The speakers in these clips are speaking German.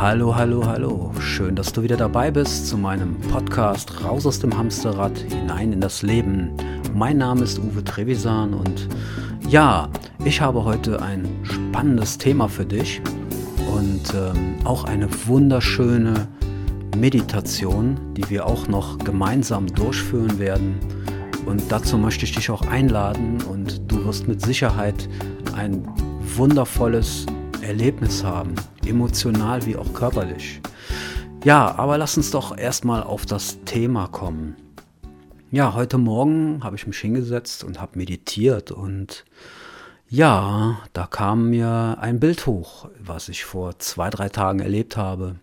Hallo, hallo, hallo. Schön, dass du wieder dabei bist zu meinem Podcast Raus aus dem Hamsterrad, hinein in das Leben. Mein Name ist Uwe Trevisan und ja, ich habe heute ein spannendes Thema für dich und ähm, auch eine wunderschöne Meditation, die wir auch noch gemeinsam durchführen werden. Und dazu möchte ich dich auch einladen und du wirst mit Sicherheit ein wundervolles Erlebnis haben, emotional wie auch körperlich. Ja, aber lass uns doch erstmal auf das Thema kommen. Ja, heute Morgen habe ich mich hingesetzt und habe meditiert und ja, da kam mir ein Bild hoch, was ich vor zwei, drei Tagen erlebt habe.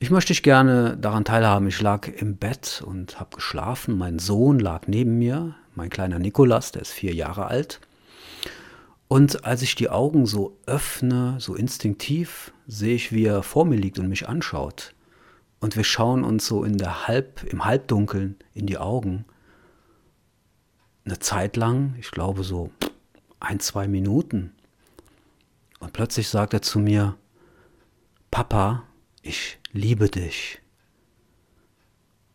Ich möchte dich gerne daran teilhaben. Ich lag im Bett und habe geschlafen. Mein Sohn lag neben mir, mein kleiner Nikolas, der ist vier Jahre alt. Und als ich die Augen so öffne, so instinktiv, sehe ich, wie er vor mir liegt und mich anschaut. Und wir schauen uns so in der Halb, im Halbdunkeln in die Augen. Eine Zeit lang, ich glaube so ein, zwei Minuten. Und plötzlich sagt er zu mir, Papa, ich liebe dich.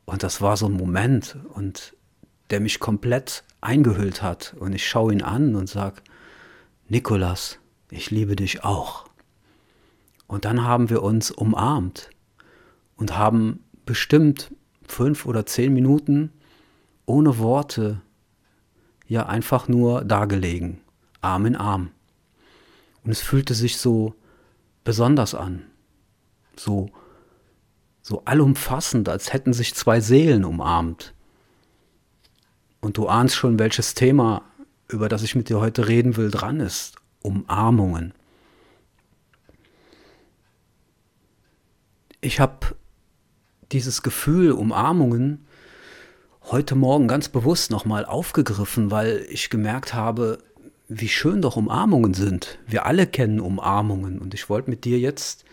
Und das war so ein Moment und der mich komplett eingehüllt hat. Und ich schaue ihn an und sage, Nikolas, ich liebe dich auch. Und dann haben wir uns umarmt und haben bestimmt fünf oder zehn Minuten ohne Worte ja einfach nur dagelegen, Arm in Arm. Und es fühlte sich so besonders an, so, so allumfassend, als hätten sich zwei Seelen umarmt. Und du ahnst schon, welches Thema über das ich mit dir heute reden will, dran ist. Umarmungen. Ich habe dieses Gefühl Umarmungen heute Morgen ganz bewusst nochmal aufgegriffen, weil ich gemerkt habe, wie schön doch Umarmungen sind. Wir alle kennen Umarmungen und ich wollte mit dir jetzt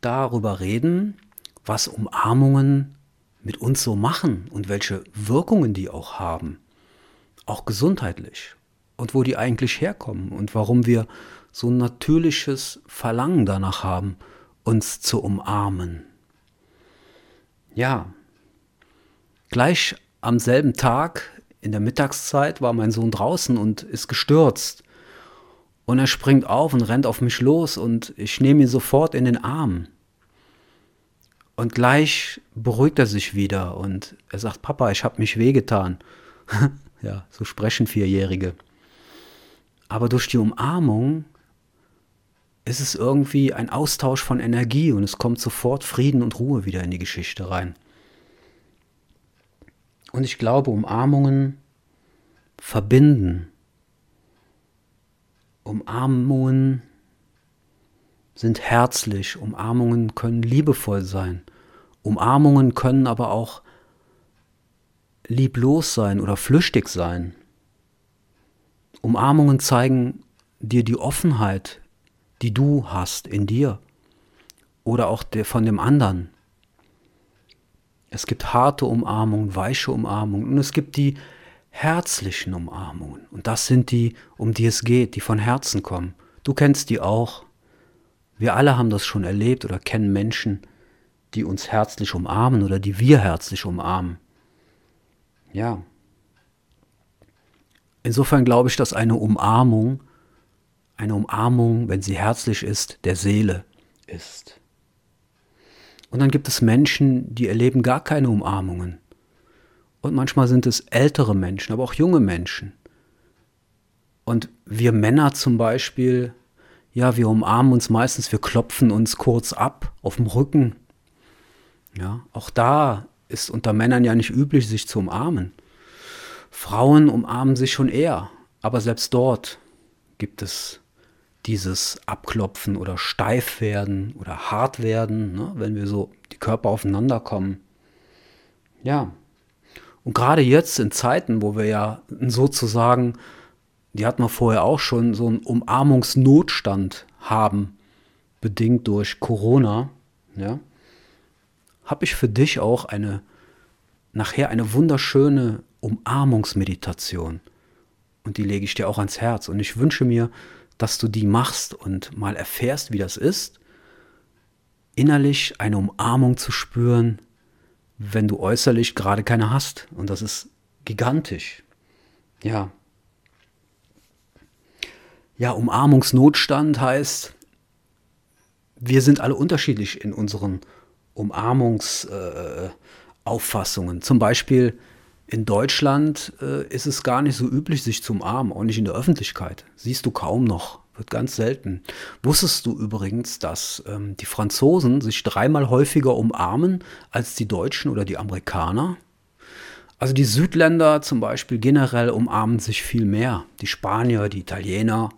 darüber reden, was Umarmungen mit uns so machen und welche Wirkungen die auch haben, auch gesundheitlich und wo die eigentlich herkommen und warum wir so ein natürliches Verlangen danach haben, uns zu umarmen. Ja, gleich am selben Tag in der Mittagszeit war mein Sohn draußen und ist gestürzt. Und er springt auf und rennt auf mich los und ich nehme ihn sofort in den Arm. Und gleich beruhigt er sich wieder und er sagt, Papa, ich habe mich wehgetan. ja, so sprechen Vierjährige. Aber durch die Umarmung ist es irgendwie ein Austausch von Energie und es kommt sofort Frieden und Ruhe wieder in die Geschichte rein. Und ich glaube, Umarmungen verbinden. Umarmungen sind herzlich, Umarmungen können liebevoll sein. Umarmungen können aber auch lieblos sein oder flüchtig sein. Umarmungen zeigen dir die Offenheit, die du hast in dir oder auch von dem anderen. Es gibt harte Umarmungen, weiche Umarmungen und es gibt die herzlichen Umarmungen. Und das sind die, um die es geht, die von Herzen kommen. Du kennst die auch. Wir alle haben das schon erlebt oder kennen Menschen, die uns herzlich umarmen oder die wir herzlich umarmen. Ja, Insofern glaube ich, dass eine Umarmung, eine Umarmung, wenn sie herzlich ist, der Seele ist. Und dann gibt es Menschen, die erleben gar keine Umarmungen. Und manchmal sind es ältere Menschen, aber auch junge Menschen. Und wir Männer zum Beispiel, ja, wir umarmen uns meistens, wir klopfen uns kurz ab auf dem Rücken. Ja, auch da ist unter Männern ja nicht üblich, sich zu umarmen. Frauen umarmen sich schon eher, aber selbst dort gibt es dieses Abklopfen oder steif werden oder hart werden, ne, wenn wir so die Körper aufeinander kommen. Ja. Und gerade jetzt in Zeiten, wo wir ja sozusagen, die hatten wir vorher auch schon, so einen Umarmungsnotstand haben, bedingt durch Corona, ja, habe ich für dich auch eine nachher eine wunderschöne Umarmungsmeditation. Und die lege ich dir auch ans Herz. Und ich wünsche mir, dass du die machst und mal erfährst, wie das ist. innerlich eine Umarmung zu spüren, wenn du äußerlich gerade keine hast. Und das ist gigantisch. Ja. Ja, Umarmungsnotstand heißt, wir sind alle unterschiedlich in unseren Umarmungsauffassungen. Äh, Zum Beispiel in Deutschland äh, ist es gar nicht so üblich, sich zu umarmen, auch nicht in der Öffentlichkeit. Siehst du kaum noch, wird ganz selten. Wusstest du übrigens, dass ähm, die Franzosen sich dreimal häufiger umarmen als die Deutschen oder die Amerikaner? Also die Südländer zum Beispiel generell umarmen sich viel mehr. Die Spanier, die Italiener,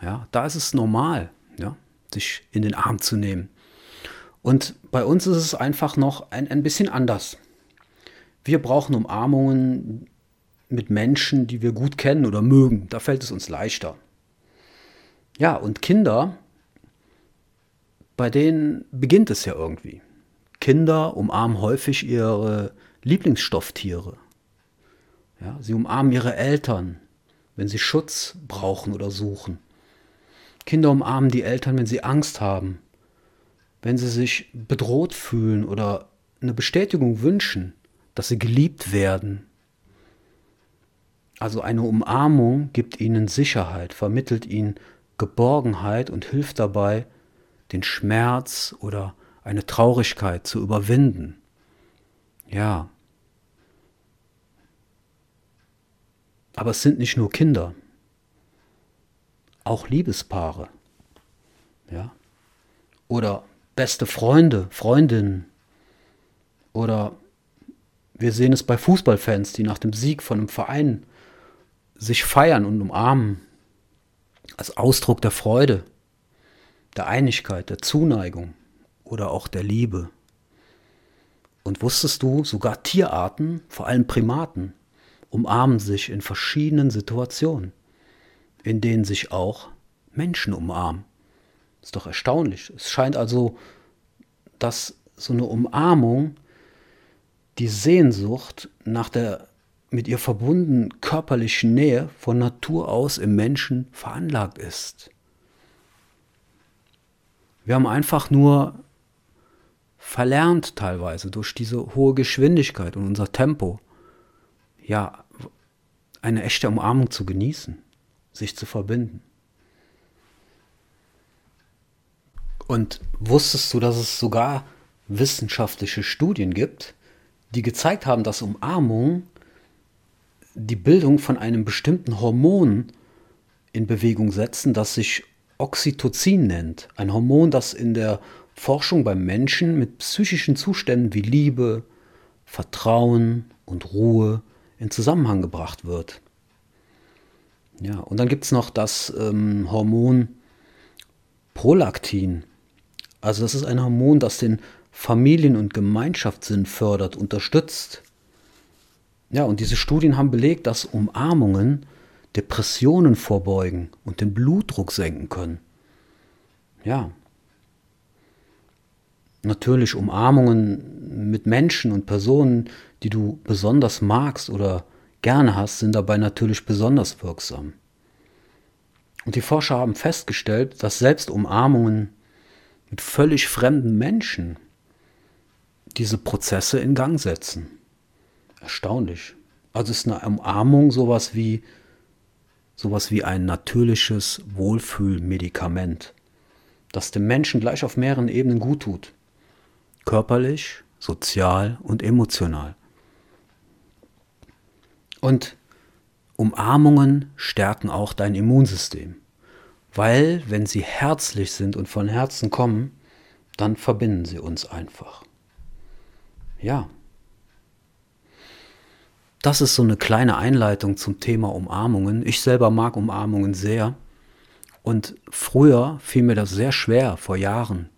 ja, da ist es normal, ja, sich in den Arm zu nehmen. Und bei uns ist es einfach noch ein, ein bisschen anders. Wir brauchen Umarmungen mit Menschen, die wir gut kennen oder mögen. Da fällt es uns leichter. Ja, und Kinder, bei denen beginnt es ja irgendwie. Kinder umarmen häufig ihre Lieblingsstofftiere. Ja, sie umarmen ihre Eltern, wenn sie Schutz brauchen oder suchen. Kinder umarmen die Eltern, wenn sie Angst haben, wenn sie sich bedroht fühlen oder eine Bestätigung wünschen dass sie geliebt werden. Also eine Umarmung gibt ihnen Sicherheit, vermittelt ihnen Geborgenheit und hilft dabei, den Schmerz oder eine Traurigkeit zu überwinden. Ja. Aber es sind nicht nur Kinder, auch Liebespaare. Ja. Oder beste Freunde, Freundinnen. Oder wir sehen es bei Fußballfans, die nach dem Sieg von einem Verein sich feiern und umarmen. Als Ausdruck der Freude, der Einigkeit, der Zuneigung oder auch der Liebe. Und wusstest du, sogar Tierarten, vor allem Primaten, umarmen sich in verschiedenen Situationen, in denen sich auch Menschen umarmen. Ist doch erstaunlich. Es scheint also, dass so eine Umarmung die Sehnsucht nach der mit ihr verbundenen körperlichen Nähe von Natur aus im Menschen veranlagt ist. Wir haben einfach nur verlernt teilweise durch diese hohe Geschwindigkeit und unser Tempo, ja, eine echte Umarmung zu genießen, sich zu verbinden. Und wusstest du, dass es sogar wissenschaftliche Studien gibt, die gezeigt haben, dass Umarmung die Bildung von einem bestimmten Hormon in Bewegung setzen, das sich Oxytocin nennt. Ein Hormon, das in der Forschung beim Menschen mit psychischen Zuständen wie Liebe, Vertrauen und Ruhe in Zusammenhang gebracht wird. Ja, und dann gibt es noch das ähm, Hormon Prolaktin. Also das ist ein Hormon, das den Familien- und Gemeinschaftssinn fördert, unterstützt. Ja, und diese Studien haben belegt, dass Umarmungen Depressionen vorbeugen und den Blutdruck senken können. Ja. Natürlich Umarmungen mit Menschen und Personen, die du besonders magst oder gerne hast, sind dabei natürlich besonders wirksam. Und die Forscher haben festgestellt, dass selbst Umarmungen mit völlig fremden Menschen diese Prozesse in Gang setzen. Erstaunlich. Also ist eine Umarmung sowas wie sowas wie ein natürliches Wohlfühlmedikament, das dem Menschen gleich auf mehreren Ebenen gut tut. Körperlich, sozial und emotional. Und Umarmungen stärken auch dein Immunsystem, weil wenn sie herzlich sind und von Herzen kommen, dann verbinden sie uns einfach. Ja. Das ist so eine kleine Einleitung zum Thema Umarmungen. Ich selber mag Umarmungen sehr. Und früher fiel mir das sehr schwer, vor Jahren,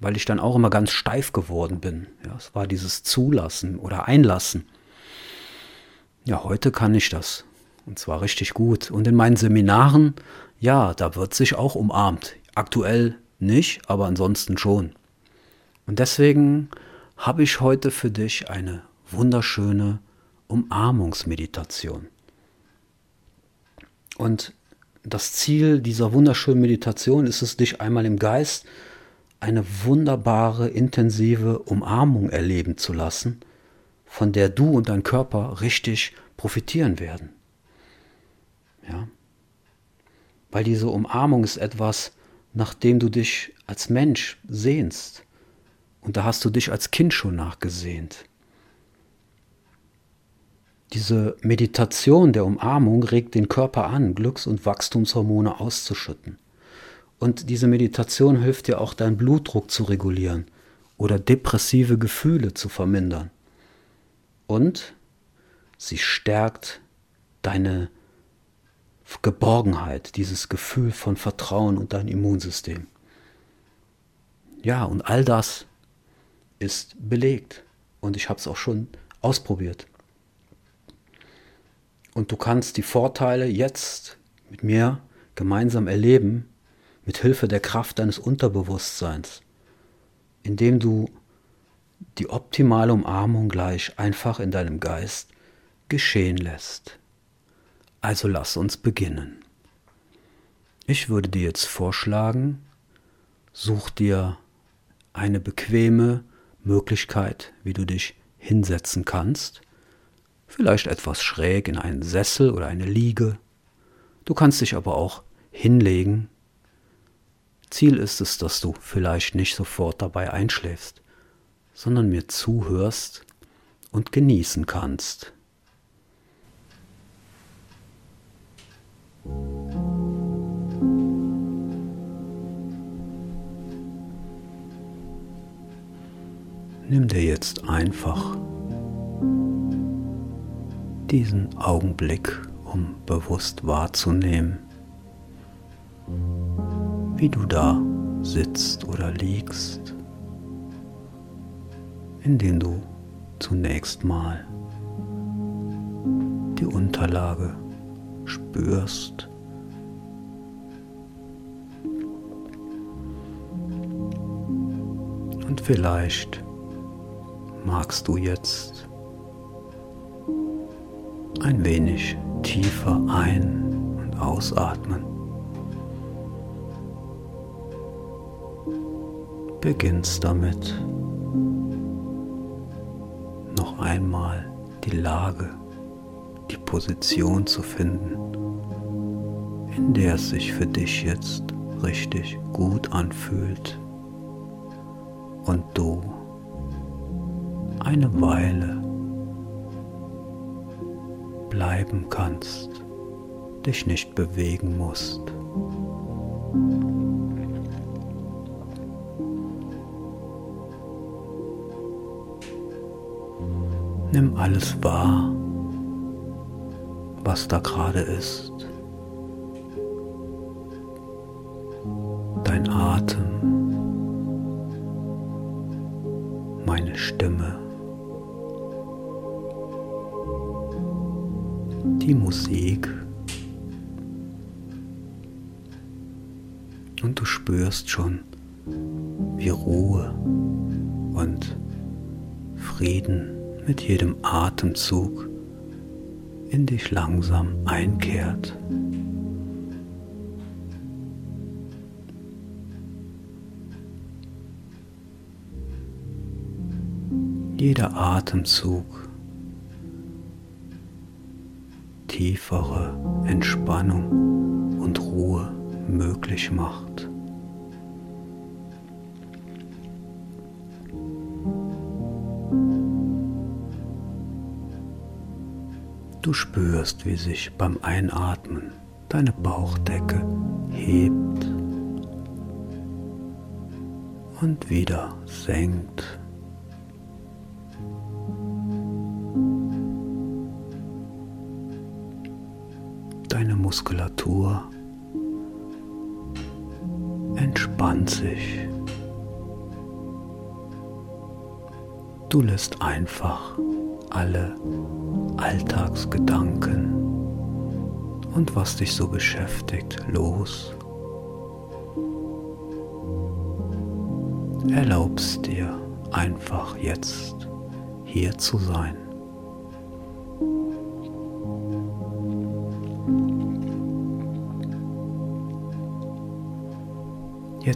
weil ich dann auch immer ganz steif geworden bin. Ja, es war dieses Zulassen oder Einlassen. Ja, heute kann ich das. Und zwar richtig gut. Und in meinen Seminaren, ja, da wird sich auch umarmt. Aktuell nicht, aber ansonsten schon. Und deswegen habe ich heute für dich eine wunderschöne Umarmungsmeditation. Und das Ziel dieser wunderschönen Meditation ist es, dich einmal im Geist eine wunderbare, intensive Umarmung erleben zu lassen, von der du und dein Körper richtig profitieren werden. Ja? Weil diese Umarmung ist etwas, nach dem du dich als Mensch sehnst. Und da hast du dich als Kind schon nachgesehnt. Diese Meditation der Umarmung regt den Körper an, Glücks- und Wachstumshormone auszuschütten. Und diese Meditation hilft dir auch, deinen Blutdruck zu regulieren oder depressive Gefühle zu vermindern. Und sie stärkt deine Geborgenheit, dieses Gefühl von Vertrauen und dein Immunsystem. Ja, und all das ist belegt. Und ich habe es auch schon ausprobiert. Und du kannst die Vorteile jetzt mit mir gemeinsam erleben, mit Hilfe der Kraft deines Unterbewusstseins, indem du die optimale Umarmung gleich einfach in deinem Geist geschehen lässt. Also lass uns beginnen. Ich würde dir jetzt vorschlagen, such dir eine bequeme Möglichkeit, wie du dich hinsetzen kannst vielleicht etwas schräg in einen Sessel oder eine Liege. Du kannst dich aber auch hinlegen. Ziel ist es, dass du vielleicht nicht sofort dabei einschläfst, sondern mir zuhörst und genießen kannst. Nimm dir jetzt einfach diesen Augenblick, um bewusst wahrzunehmen, wie du da sitzt oder liegst, indem du zunächst mal die Unterlage spürst. Und vielleicht magst du jetzt ein wenig tiefer ein- und ausatmen. Beginnst damit noch einmal die Lage, die Position zu finden, in der es sich für dich jetzt richtig gut anfühlt und du eine Weile bleiben kannst, dich nicht bewegen musst. Nimm alles wahr, was da gerade ist. Dein Atem, meine Stimme. Die Musik und du spürst schon, wie Ruhe und Frieden mit jedem Atemzug in dich langsam einkehrt. Jeder Atemzug tiefere Entspannung und Ruhe möglich macht. Du spürst, wie sich beim Einatmen deine Bauchdecke hebt und wieder senkt. Muskulatur entspannt sich. Du lässt einfach alle Alltagsgedanken und was dich so beschäftigt los. Erlaubst dir einfach jetzt hier zu sein.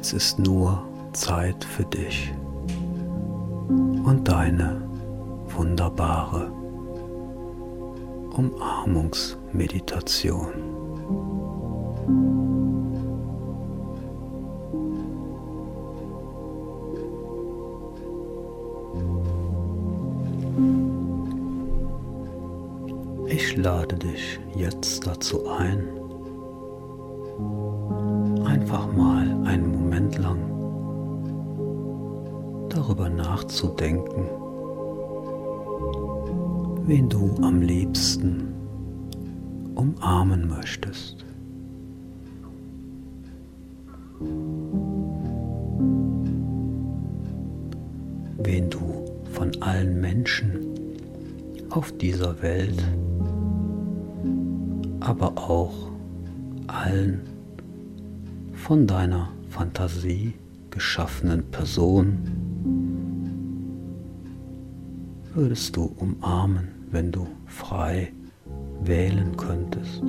Jetzt ist nur Zeit für dich und deine wunderbare Umarmungsmeditation. Ich lade dich jetzt dazu ein, darüber nachzudenken, wen du am liebsten umarmen möchtest. Wen du von allen Menschen auf dieser Welt, aber auch allen von deiner Fantasie geschaffenen Personen würdest du umarmen, wenn du frei wählen könntest?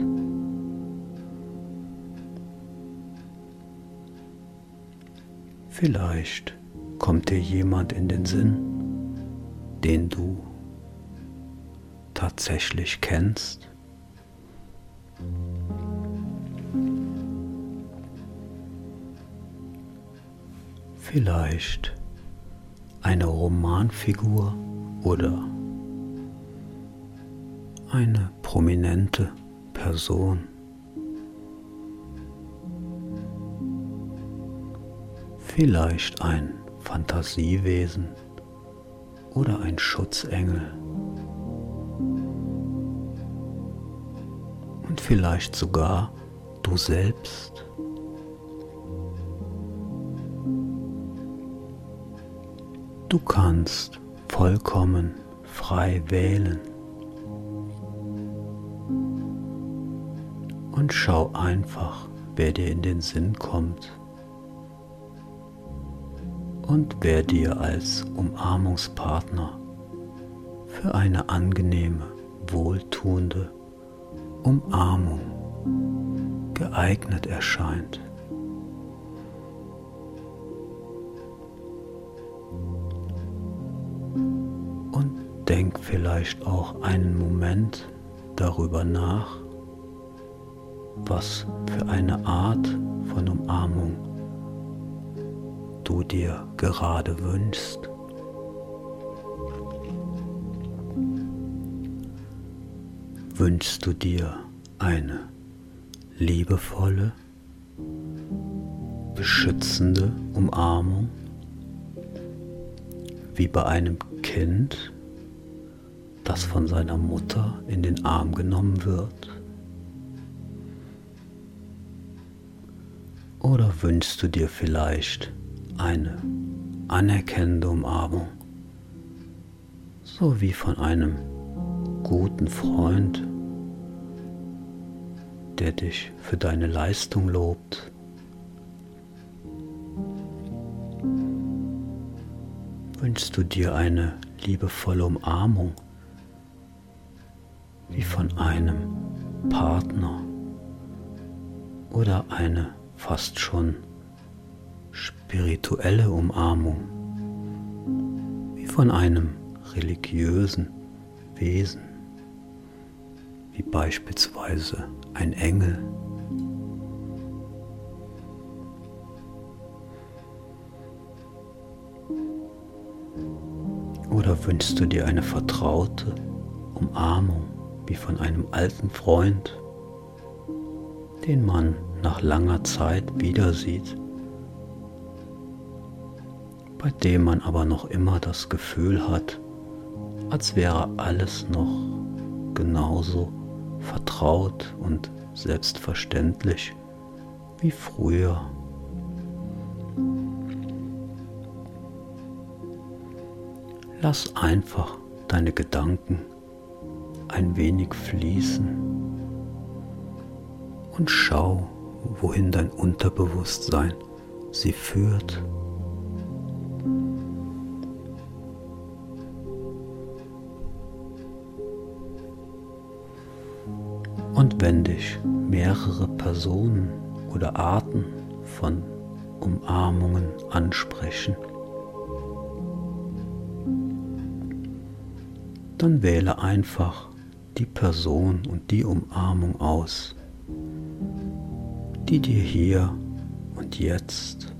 Vielleicht kommt dir jemand in den Sinn, den du tatsächlich kennst. Vielleicht eine Romanfigur, oder eine prominente Person. Vielleicht ein Fantasiewesen oder ein Schutzengel. Und vielleicht sogar du selbst. Du kannst vollkommen frei wählen. Und schau einfach, wer dir in den Sinn kommt und wer dir als Umarmungspartner für eine angenehme, wohltuende Umarmung geeignet erscheint. Vielleicht auch einen Moment darüber nach, was für eine Art von Umarmung du dir gerade wünschst. Wünschst du dir eine liebevolle, beschützende Umarmung, wie bei einem Kind, das von seiner Mutter in den Arm genommen wird? Oder wünschst du dir vielleicht eine anerkennende Umarmung, so wie von einem guten Freund, der dich für deine Leistung lobt? Wünschst du dir eine liebevolle Umarmung wie von einem Partner oder eine fast schon spirituelle Umarmung, wie von einem religiösen Wesen, wie beispielsweise ein Engel. Oder wünschst du dir eine vertraute Umarmung wie von einem alten Freund, den man nach langer Zeit wieder sieht, bei dem man aber noch immer das Gefühl hat, als wäre alles noch genauso vertraut und selbstverständlich wie früher. Lass einfach deine Gedanken ein wenig fließen und schau, wohin dein Unterbewusstsein sie führt. Und wenn dich mehrere Personen oder Arten von Umarmungen ansprechen. Dann wähle einfach die Person und die Umarmung aus, die dir hier und jetzt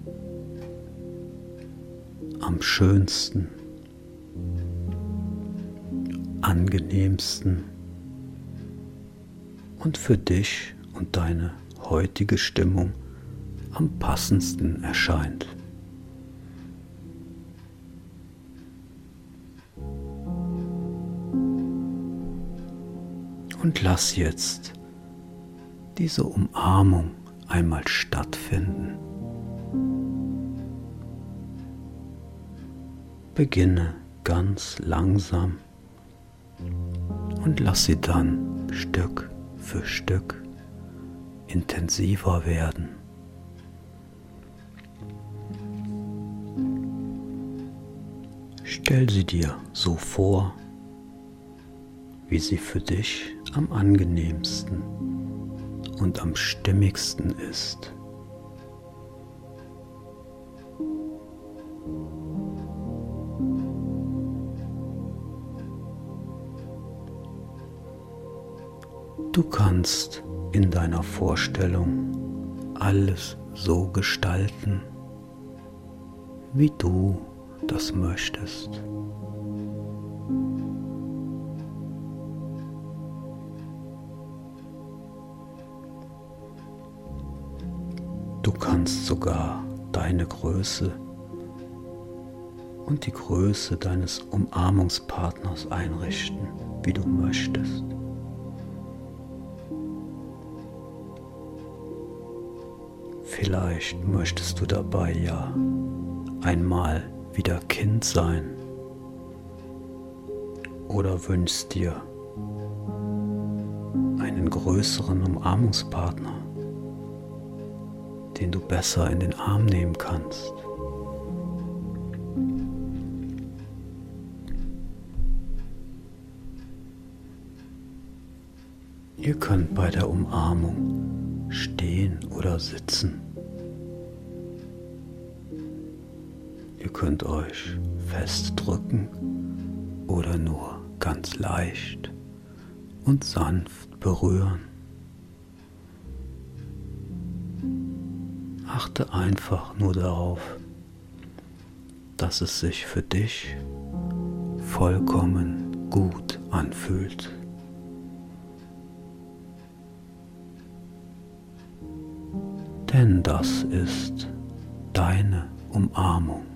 am schönsten, angenehmsten und für dich und deine heutige Stimmung am passendsten erscheint. Und lass jetzt diese Umarmung einmal stattfinden. Beginne ganz langsam und lass sie dann Stück für Stück intensiver werden. Stell sie dir so vor, wie sie für dich am angenehmsten und am stimmigsten ist. Du kannst in deiner Vorstellung alles so gestalten, wie du das möchtest. Du kannst sogar deine Größe und die Größe deines Umarmungspartners einrichten, wie du möchtest. Vielleicht möchtest du dabei ja einmal wieder Kind sein oder wünschst dir einen größeren Umarmungspartner den du besser in den Arm nehmen kannst. Ihr könnt bei der Umarmung stehen oder sitzen. Ihr könnt euch festdrücken oder nur ganz leicht und sanft berühren. Achte einfach nur darauf, dass es sich für dich vollkommen gut anfühlt. Denn das ist deine Umarmung.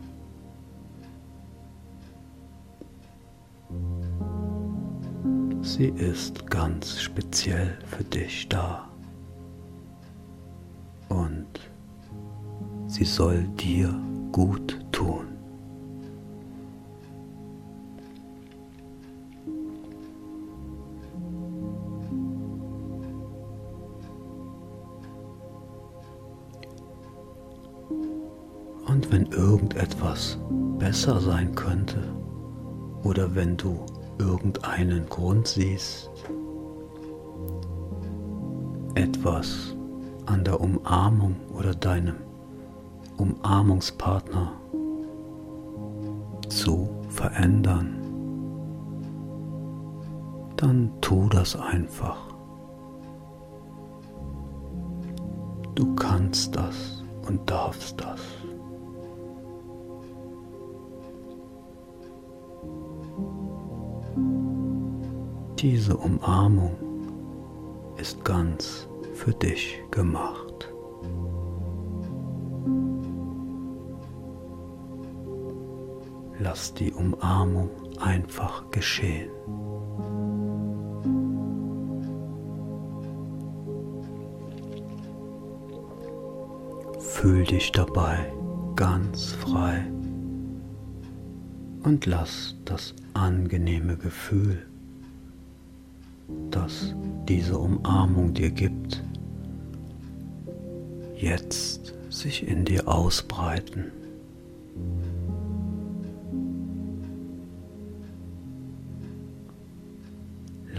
Sie ist ganz speziell für dich da. Sie soll dir gut tun. Und wenn irgendetwas besser sein könnte oder wenn du irgendeinen Grund siehst, etwas an der Umarmung oder deinem Umarmungspartner zu verändern, dann tu das einfach. Du kannst das und darfst das. Diese Umarmung ist ganz für dich gemacht. Lass die Umarmung einfach geschehen. Fühl dich dabei ganz frei und lass das angenehme Gefühl, das diese Umarmung dir gibt, jetzt sich in dir ausbreiten.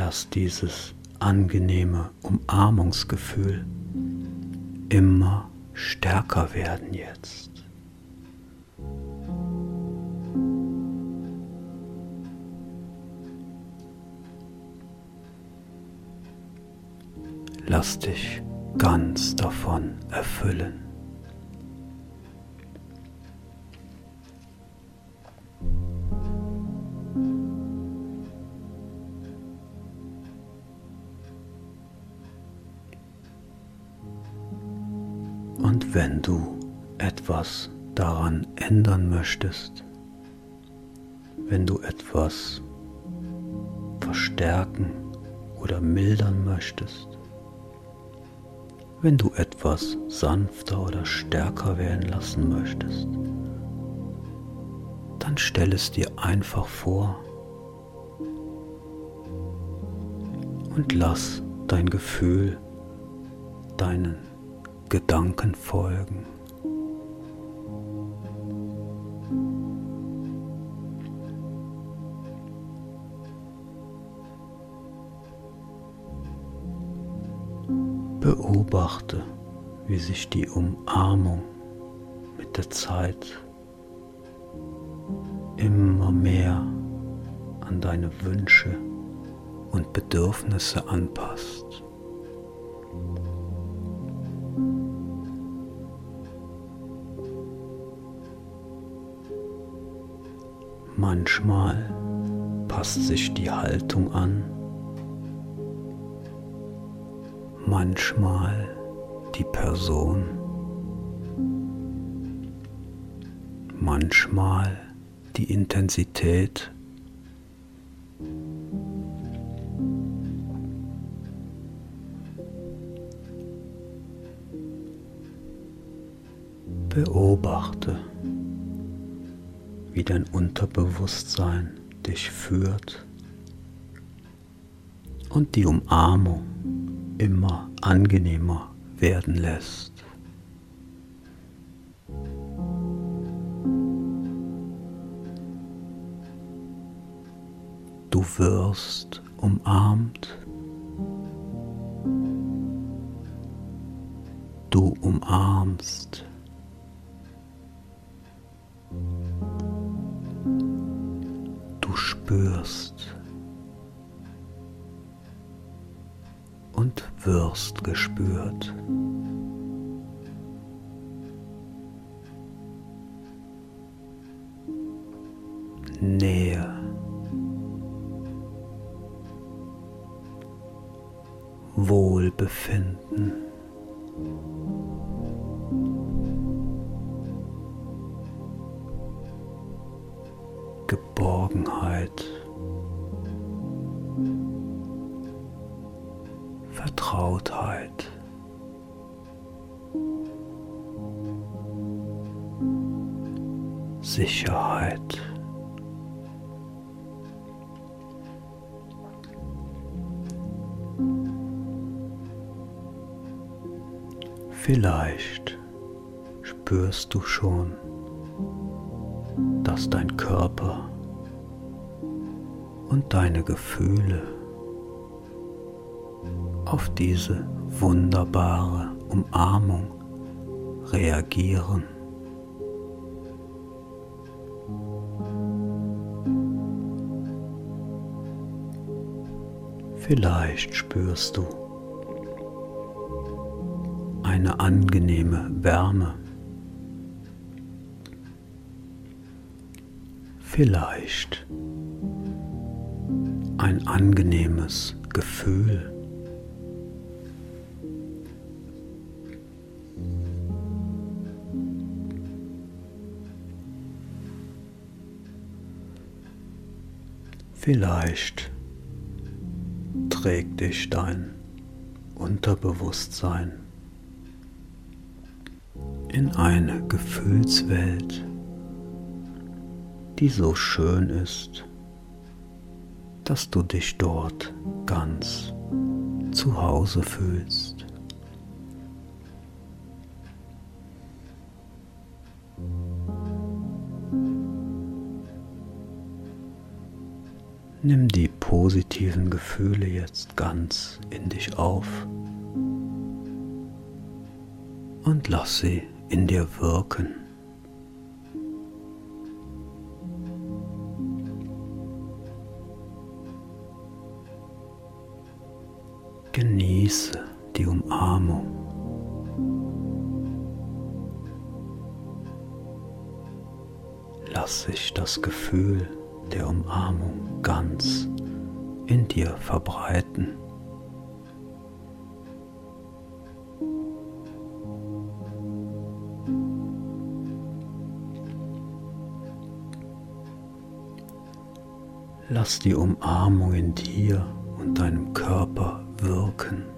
Lass dieses angenehme Umarmungsgefühl immer stärker werden jetzt. Lass dich ganz davon erfüllen. Etwas daran ändern möchtest, wenn du etwas verstärken oder mildern möchtest, wenn du etwas sanfter oder stärker werden lassen möchtest, dann stell es dir einfach vor und lass dein Gefühl deinen Gedanken folgen. Beobachte, wie sich die Umarmung mit der Zeit immer mehr an deine Wünsche und Bedürfnisse anpasst. Manchmal passt sich die Haltung an manchmal die Person, manchmal die Intensität. Beobachte, wie dein Unterbewusstsein dich führt und die Umarmung immer angenehmer werden lässt. Du wirst umarmt. Du umarmst. Du spürst. Wirst gespürt. Auf diese wunderbare Umarmung reagieren. Vielleicht spürst du eine angenehme Wärme. Vielleicht ein angenehmes Gefühl. Vielleicht trägt dich dein Unterbewusstsein in eine Gefühlswelt, die so schön ist, dass du dich dort ganz zu Hause fühlst. Nimm die positiven Gefühle jetzt ganz in dich auf und lass sie in dir wirken. Genieße die Umarmung. Lass sich das Gefühl der Umarmung ganz in dir verbreiten. Lass die Umarmung in dir und deinem Körper wirken.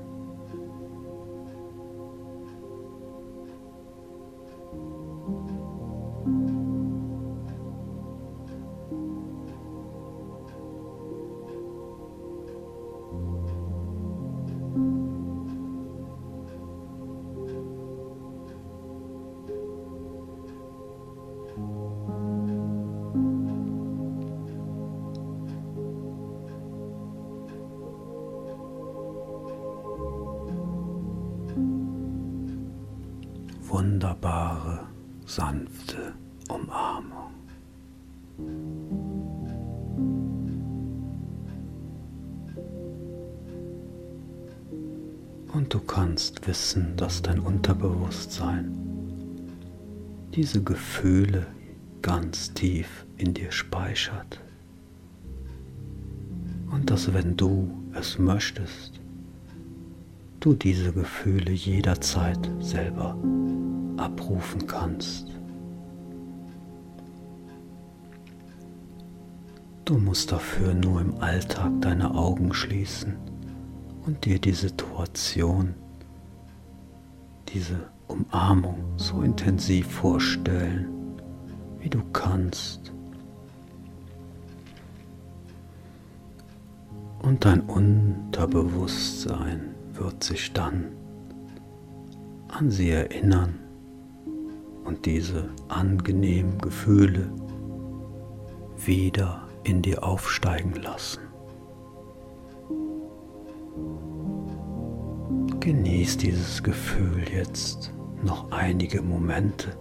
Wunderbare, sanfte Umarmung. Und du kannst wissen, dass dein Unterbewusstsein diese Gefühle ganz tief in dir speichert. Und dass wenn du es möchtest, du diese Gefühle jederzeit selber abrufen kannst. Du musst dafür nur im Alltag deine Augen schließen und dir die Situation, diese Umarmung so intensiv vorstellen, wie du kannst. Und dein Unterbewusstsein wird sich dann an sie erinnern und diese angenehmen Gefühle wieder in dir aufsteigen lassen. Genieß dieses Gefühl jetzt noch einige Momente.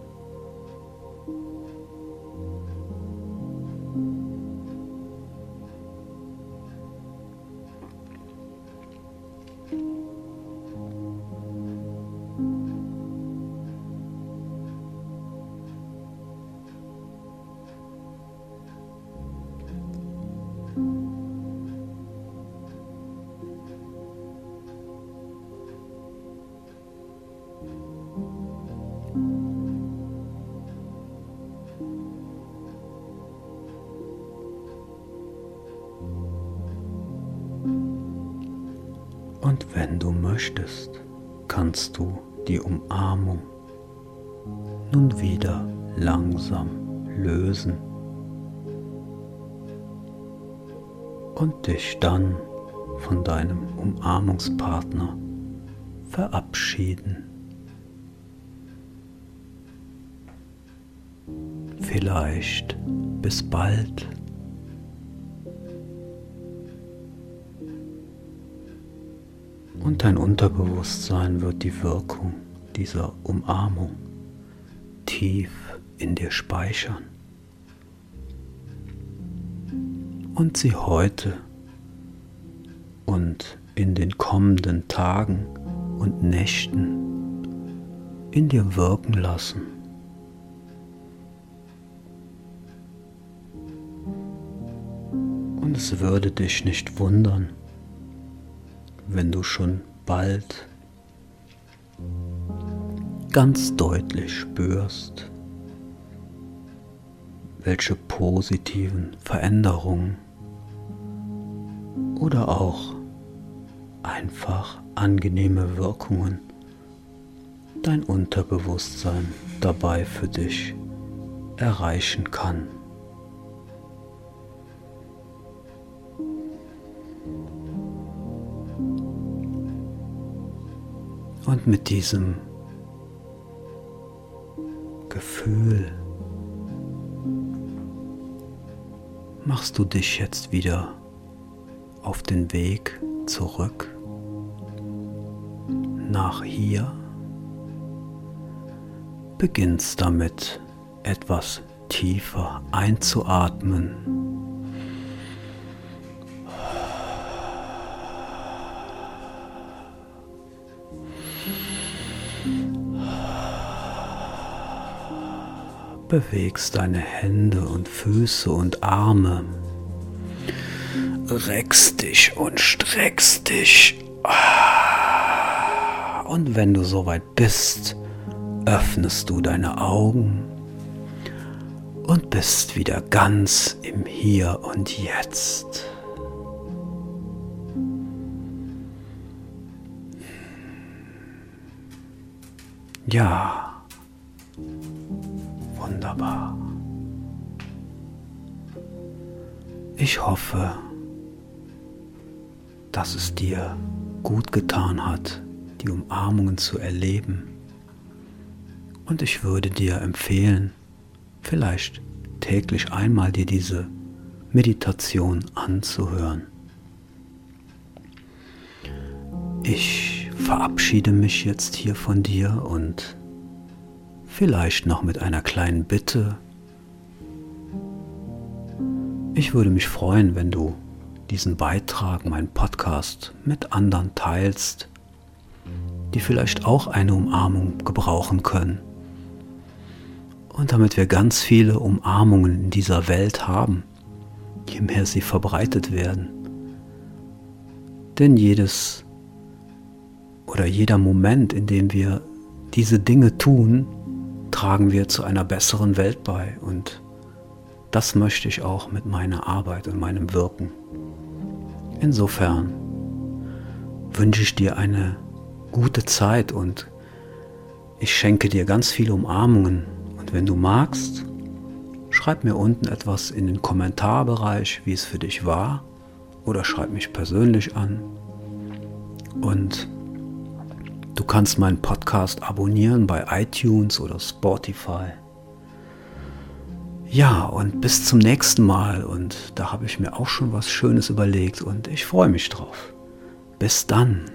Verabschieden. Vielleicht bis bald. Und dein Unterbewusstsein wird die Wirkung dieser Umarmung tief in dir speichern und sie heute und in den kommenden Tagen und Nächten in dir wirken lassen. Und es würde dich nicht wundern, wenn du schon bald ganz deutlich spürst, welche positiven Veränderungen oder auch einfach angenehme Wirkungen dein Unterbewusstsein dabei für dich erreichen kann. Und mit diesem Gefühl machst du dich jetzt wieder auf den Weg zurück nach hier beginnst damit etwas tiefer einzuatmen. Bewegst deine Hände und Füße und Arme. Reckst dich und streckst dich. Und wenn du soweit bist, öffnest du deine Augen und bist wieder ganz im Hier und Jetzt. Ja, wunderbar. Ich hoffe, dass es dir gut getan hat, die Umarmungen zu erleben. Und ich würde dir empfehlen, vielleicht täglich einmal dir diese Meditation anzuhören. Ich verabschiede mich jetzt hier von dir und vielleicht noch mit einer kleinen Bitte. Ich würde mich freuen, wenn du diesen Beitrag, meinen Podcast mit anderen teilst, die vielleicht auch eine Umarmung gebrauchen können. Und damit wir ganz viele Umarmungen in dieser Welt haben, je mehr sie verbreitet werden. Denn jedes oder jeder Moment, in dem wir diese Dinge tun, tragen wir zu einer besseren Welt bei. Und das möchte ich auch mit meiner Arbeit und meinem Wirken. Insofern wünsche ich dir eine gute Zeit und ich schenke dir ganz viele Umarmungen wenn du magst, schreib mir unten etwas in den Kommentarbereich, wie es für dich war, oder schreib mich persönlich an. Und du kannst meinen Podcast abonnieren bei iTunes oder Spotify. Ja, und bis zum nächsten Mal. Und da habe ich mir auch schon was Schönes überlegt und ich freue mich drauf. Bis dann.